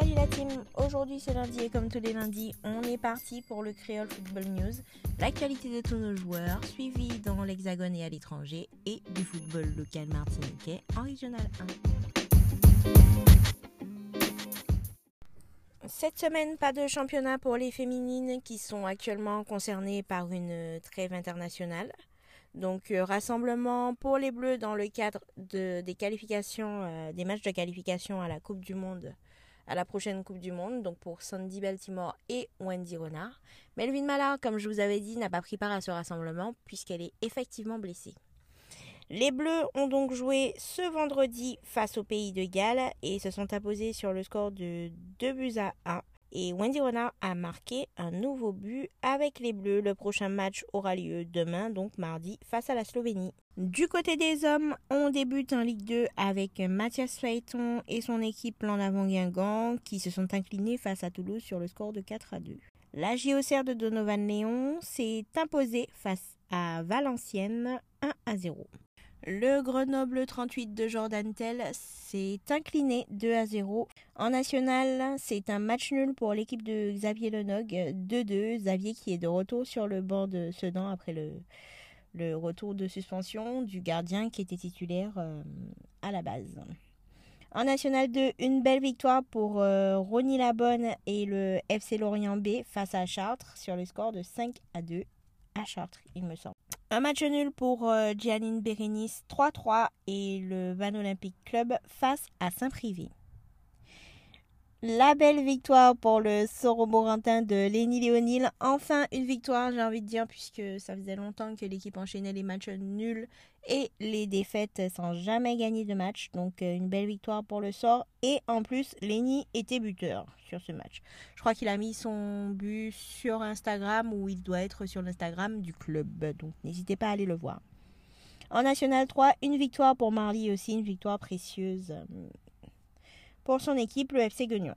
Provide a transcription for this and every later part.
Salut la team, aujourd'hui c'est lundi et comme tous les lundis, on est parti pour le Créole Football News, l'actualité de tous nos joueurs, suivi dans l'Hexagone et à l'étranger, et du football local martiniquais en Régional 1. Cette semaine, pas de championnat pour les féminines qui sont actuellement concernées par une trêve internationale. Donc euh, rassemblement pour les Bleus dans le cadre de, des qualifications, euh, des matchs de qualification à la Coupe du Monde, à la prochaine Coupe du Monde, donc pour Sandy Baltimore et Wendy Renard. Melvin Mallard, comme je vous avais dit, n'a pas pris part à ce rassemblement puisqu'elle est effectivement blessée. Les Bleus ont donc joué ce vendredi face au pays de Galles et se sont imposés sur le score de 2 buts à 1 et Wendy Renard a marqué un nouveau but avec les Bleus. Le prochain match aura lieu demain, donc mardi, face à la Slovénie. Du côté des hommes, on débute en Ligue 2 avec Mathias Phaeton et son équipe en avant Guingamp qui se sont inclinés face à Toulouse sur le score de 4 à 2. La JOCR de Donovan Léon s'est imposée face à Valenciennes 1 à 0. Le Grenoble 38 de Jordan Tell s'est incliné 2 à 0. En national, c'est un match nul pour l'équipe de Xavier Lenog 2-2. Xavier qui est de retour sur le banc de Sedan après le, retour de suspension du gardien qui était titulaire euh, à la base. En National 2, une belle victoire pour euh, Ronny Labonne et le FC Lorient B face à Chartres sur le score de 5 à 2 Chartres, il me semble. Un match nul pour euh, Gianine Bérénice 3-3 et le Van Olympic Club face à Saint-Privé. La belle victoire pour le Soromorantin de Lénie Léonil. Enfin une victoire, j'ai envie de dire, puisque ça faisait longtemps que l'équipe enchaînait les matchs nuls et les défaites sans jamais gagner de match. Donc euh, une belle victoire pour le sort. Et en plus, Lénie était buteur sur ce match. Je crois qu'il a mis son but sur Instagram ou il doit être sur l'Instagram du club. Donc n'hésitez pas à aller le voir. En National 3, une victoire pour Marly aussi, une victoire précieuse pour son équipe, le FC Guignon.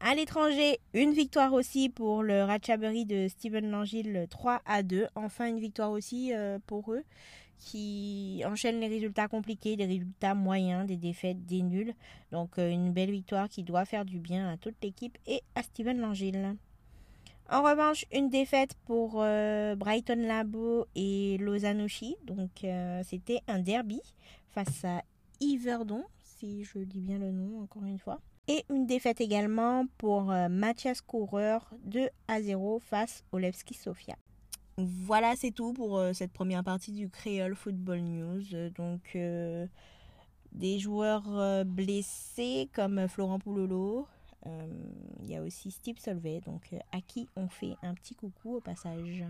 À l'étranger, une victoire aussi pour le Ratchaburi de Steven Langille 3 à 2. Enfin, une victoire aussi euh, pour eux qui enchaînent les résultats compliqués, des résultats moyens, des défaites, des nuls. Donc, euh, une belle victoire qui doit faire du bien à toute l'équipe et à Steven Langille. En revanche, une défaite pour euh, Brighton Labo et Lausanne-Oshi. Donc, c'était un derby face à Yverdon, si je dis bien le nom encore une fois. Et une défaite également pour euh, Mathias Coureur 2 à 0 face au Levski Sofia. Voilà, c'est tout pour euh, cette première partie du Creole Football News. Donc, euh, des joueurs blessés comme Florent Poulolo. Il y a aussi Steve Solvay, donc à qui on fait un petit coucou au passage.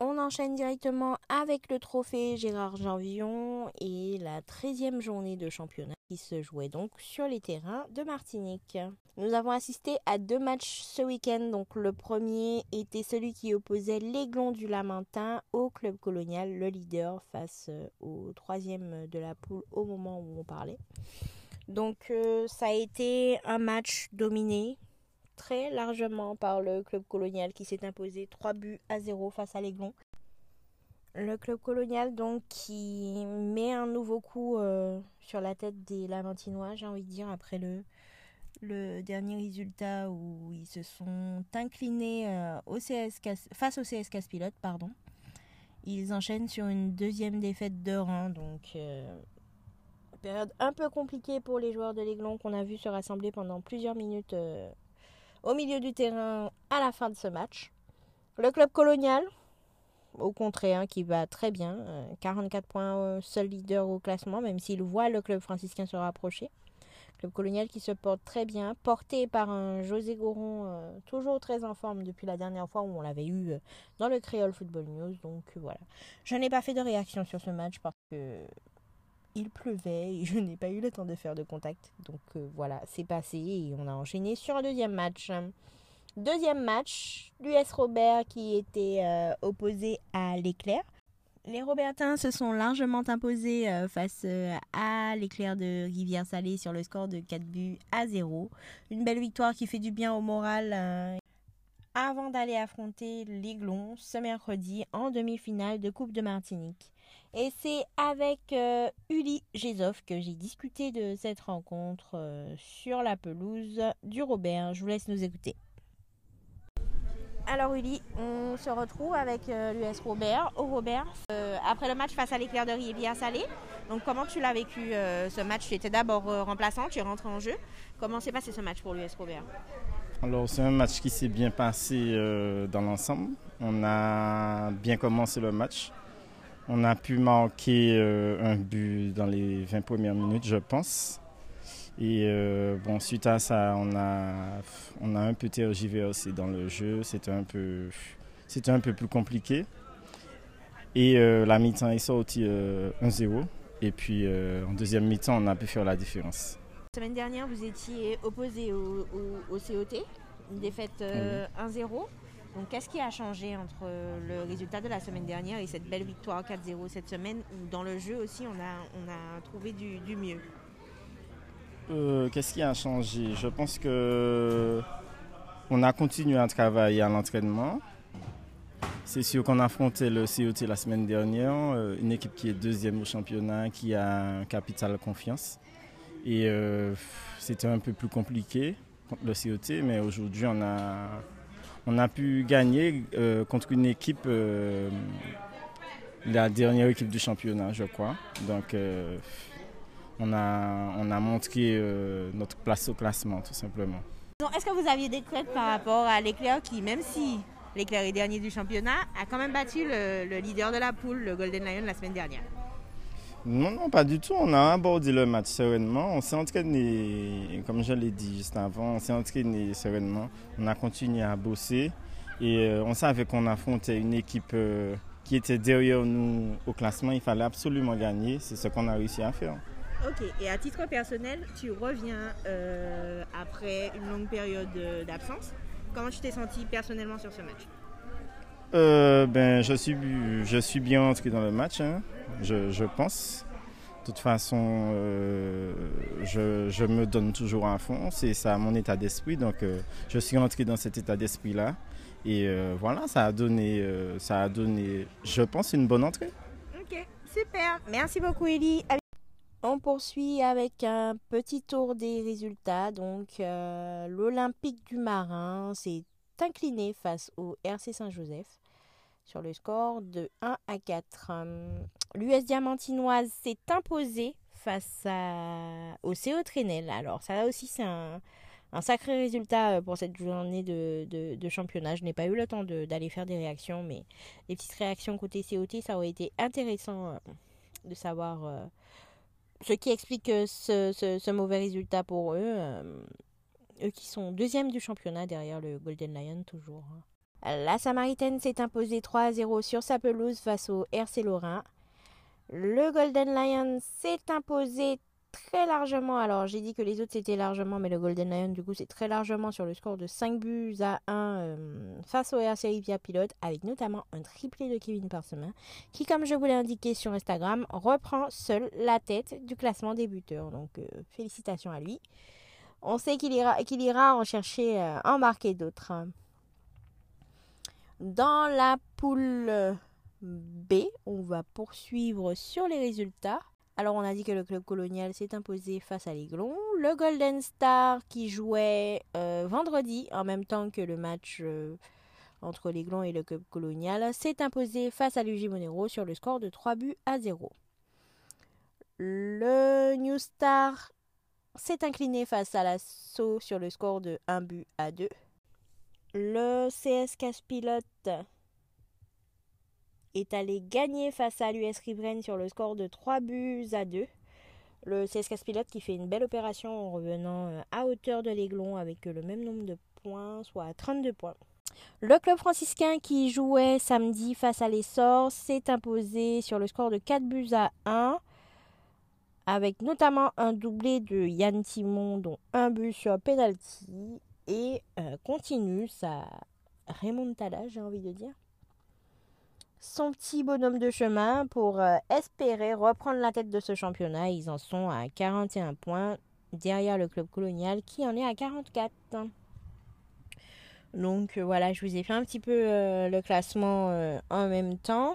On enchaîne directement avec le trophée Gérard Janvion et la 13e journée de championnat qui se jouait donc sur les terrains de Martinique. Nous avons assisté à deux matchs ce week-end. Donc le premier était celui qui opposait l'Aiglon du Lamentin au club colonial, le leader, face euh, au troisième de la poule au moment où on parlait. Donc euh, ça a été un match dominé très largement par le club colonial qui s'est imposé 3 buts à 0 face à l'Aiglon. Le club colonial donc qui met un nouveau coup euh, sur la tête des Lamantinois, j'ai envie de dire, après le, le dernier résultat où ils se sont inclinés euh, au CS, face au CS Caspilote. Pardon. Ils enchaînent sur une deuxième défaite de rang, donc euh, période un peu compliquée pour les joueurs de l'Aiglon qu'on a vu se rassembler pendant plusieurs minutes au milieu du terrain à la fin de ce match. Le club colonial, au contraire, hein, qui va très bien. 44 euh, points, euh, seul leader au classement, même s'il voit le club franciscain se rapprocher. Club colonial qui se porte très bien, porté par un José Goron euh, toujours très en forme depuis la dernière fois où on l'avait eu dans le Créole Football News. Donc voilà. Je n'ai pas fait de réaction sur ce match parce que il pleuvait et je n'ai pas eu le temps de faire de contact. Donc euh, voilà, c'est passé et on a enchaîné sur un deuxième match. Deuxième match, l'US Robert qui était euh, opposé à l'éclair. Les Robertins se sont largement imposés euh, face à l'éclair de Rivière-Salée sur le score de 4 buts à 0. Une belle victoire qui fait du bien au moral avant d'aller affronter l'Aiglon ce mercredi en demi-finale de Coupe de Martinique. Et c'est avec euh, Uli Gézov que j'ai discuté de cette rencontre euh, sur la pelouse du Robert. Je vous laisse nous écouter. Alors Uli, on se retrouve avec euh, l'US Robert au Robert après le match face à l'éclair de Rivière Salé. Donc comment tu l'as vécu ce match? Tu étais d'abord remplaçant, tu es rentré en jeu. Comment s'est passé ce match pour l'US Robert? Alors c'est un match qui s'est bien passé dans l'ensemble. On a bien commencé le match. On a pu marquer euh, un but dans les 20 premières minutes, je pense. Et euh, bon, suite à ça, on a, on a un peu tergiversé dans le jeu. C'était un peu, c'était un peu plus compliqué. Et euh, la mi-temps est sortie 1-0. Et puis en deuxième mi-temps, on a pu faire la différence. La semaine dernière, vous étiez opposé au, au, COT, une défaite 1-0. Donc, qu'est-ce qui a changé entre le résultat de la semaine dernière et cette belle victoire 4-0 cette semaine où dans le jeu aussi on a, trouvé du, mieux? Euh, Qu'est-ce qui a changé? Je pense que on a continué à travailler à l'entraînement. C'est sûr qu'on affrontait le COT la semaine dernière, euh, une équipe qui est deuxième au championnat, qui a un capital confiance. Et euh, c'était un peu plus compliqué contre le COT, mais aujourd'hui on a on a pu gagner euh, contre une équipe, euh, la dernière équipe du championnat, je crois. Donc, euh, on, a, on a montré notre place au classement, tout simplement. Est-ce que vous aviez des craintes par rapport à l'éclair qui, même si l'éclair est dernier du championnat, a quand même battu le leader de la poule, le Golden Lion, la semaine dernière? Non, non, pas du tout. On a abordé le match sereinement. On s'est entraîné, comme je l'ai dit juste avant, on s'est entraîné sereinement. On a continué à bosser et euh, on savait qu'on affrontait une équipe euh, qui était derrière nous au classement. Il fallait absolument gagner. C'est ce qu'on a réussi à faire. Ok, et à titre personnel, tu reviens euh, après une longue période d'absence. Comment tu t'es senti personnellement sur ce match? Ben, je, suis, je suis bien entré dans le match. Hein je, pense. De toute façon, euh, je, me donne toujours à fond. C'est ça mon état d'esprit. Donc, euh, je suis entré dans cet état d'esprit-là. Et euh, voilà, ça a, donné, ça a donné, je pense, une bonne entrée. Ok, super. Merci beaucoup, Ellie. On poursuit avec un petit tour des résultats. Donc, l'Olympique du Marin s'est incliné face au RC Saint-Joseph sur le score de 1 à 4. L'US Diamantinoise s'est imposée face au CO Trenel. Alors ça aussi c'est un, sacré résultat euh, pour cette journée de, championnat. Je n'ai pas eu le temps d'aller faire des réactions, mais les petites réactions côté COT, ça aurait été intéressant euh, de savoir euh, ce qui explique ce, mauvais résultat pour eux. eux qui sont deuxième du championnat derrière le Golden Lion toujours. Hein. La Samaritaine s'est imposée 3 à 0 sur sa pelouse face au RC Lorrain. Le Golden Lion s'est imposé très largement. Alors, j'ai dit que les autres c'était largement, mais le Golden Lion, du coup, c'est très largement sur le score de 5 buts à 1 euh, face au RC Rivia Pilote, avec notamment un triplé de Kevin Parsemin, qui, comme je vous l'ai indiqué sur Instagram, reprend seul la tête du classement des buteurs. Donc, euh, félicitations à lui. On sait qu'il ira, ira en chercher, euh, en marquer d'autres. Dans la poule B, on va poursuivre sur les résultats. Alors on a dit que le club colonial s'est imposé face à l'Aiglon. Le Golden Star qui jouait euh, vendredi en même temps que le match euh, entre l'Aiglon et le club colonial s'est imposé face à l'UG Monero sur le score de 3 buts à 0. Le New Star s'est incliné face à la SO sur le score de 1 but à 2. Le CSK Pilote est allé gagner face à l'US Riveraine sur le score de 3 buts à 2. Le CSK Pilote qui fait une belle opération en revenant euh, à hauteur de l'Aiglon avec le même nombre de points, soit 32 points. Le club franciscain qui jouait samedi face à l'Essor s'est imposé sur le score de 4 buts à 1 avec notamment un doublé de Yann Timon dont un but sur penalty et euh, continue sa remontada, j'ai envie de dire. Son petit bonhomme de chemin pour euh, espérer reprendre la tête de ce championnat. Ils en sont à 41 points derrière le club colonial qui en est à 44. Donc euh, voilà, je vous ai fait un petit peu le classement en même temps.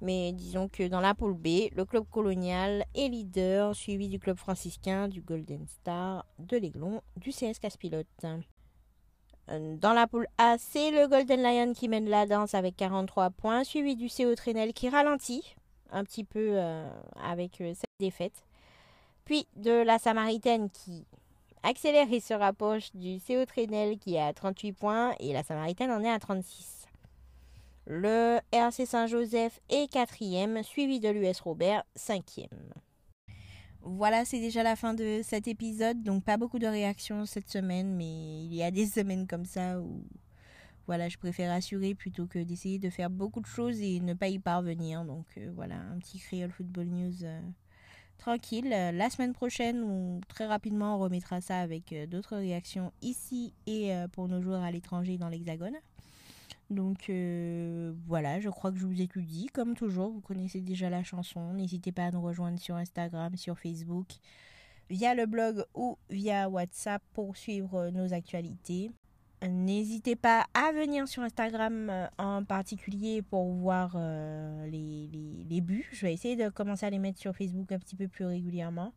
Mais disons que dans la poule B, le club colonial est leader, suivi du club franciscain, du Golden Star, de l'Aiglon, du CS Caspilote. Euh, dans la poule A, c'est le Golden Lion qui mène la danse avec 43 points, suivi du CO Trenel qui ralentit un petit peu euh, avec euh, cette défaite. Puis de la Samaritaine qui accélère et se rapproche du CO Trenel qui est à 38 points et la Samaritaine en est à 36. Le RC Saint-Joseph est quatrième, suivi de l'US Robert, cinquième. Voilà, c'est déjà la fin de cet épisode. Donc pas beaucoup de réactions cette semaine, mais il y a des semaines comme ça où voilà, je préfère assurer plutôt que d'essayer de faire beaucoup de choses et ne pas y parvenir. Donc euh, voilà, un petit Creole Football News euh, tranquille. La semaine prochaine, ou très rapidement, on remettra ça avec euh, d'autres réactions ici et pour nos joueurs à l'étranger dans l'Hexagone. Donc euh, voilà, je crois que je vous ai tout dit. Comme toujours, vous connaissez déjà la chanson. N'hésitez pas à nous rejoindre sur Instagram, sur Facebook, via le blog ou via WhatsApp pour suivre nos actualités. N'hésitez pas à venir sur Instagram euh, en particulier pour voir euh, les, les, buts. Je vais essayer de commencer à les mettre sur Facebook un petit peu plus régulièrement.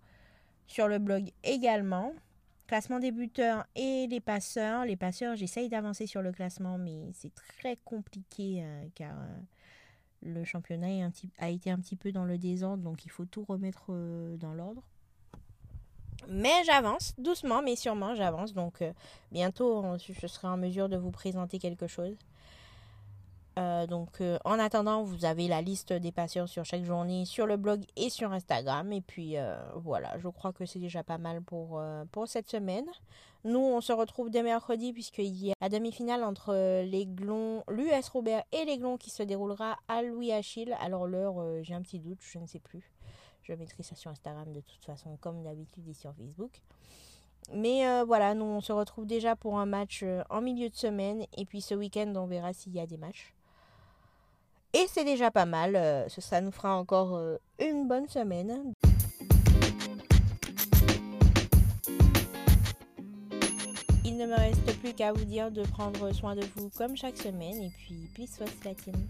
Sur le blog également classement des buteurs et les passeurs. Les passeurs, j'essaye d'avancer sur le classement, mais c'est très compliqué euh, car euh, le championnat a été un petit peu dans le désordre, donc il faut tout remettre euh, dans l'ordre. Mais j'avance, doucement mais sûrement j'avance, donc bientôt je serai en mesure de vous présenter quelque chose. Euh, donc euh, en attendant, vous avez la liste des passeurs sur chaque journée sur le blog et sur Instagram. Et puis euh, voilà, je crois que c'est déjà pas mal pour, pour cette semaine. Nous, on se retrouve dès mercredi puisqu'il y a la demi-finale entre l'US Robert et l'Aiglon qui se déroulera à Louis Achille. Alors l'heure, j'ai un petit doute, je ne sais plus. Je mettrai ça sur Instagram de toute façon comme d'habitude et sur Facebook. Mais voilà, nous on se retrouve déjà pour un match en milieu de semaine et puis ce week-end on verra s'il y a des matchs. Et c'est déjà pas mal. Euh, ça nous fera encore euh, une bonne semaine. Il ne me reste plus qu'à vous dire de prendre soin de vous comme chaque semaine. Et puis, peace was Latine.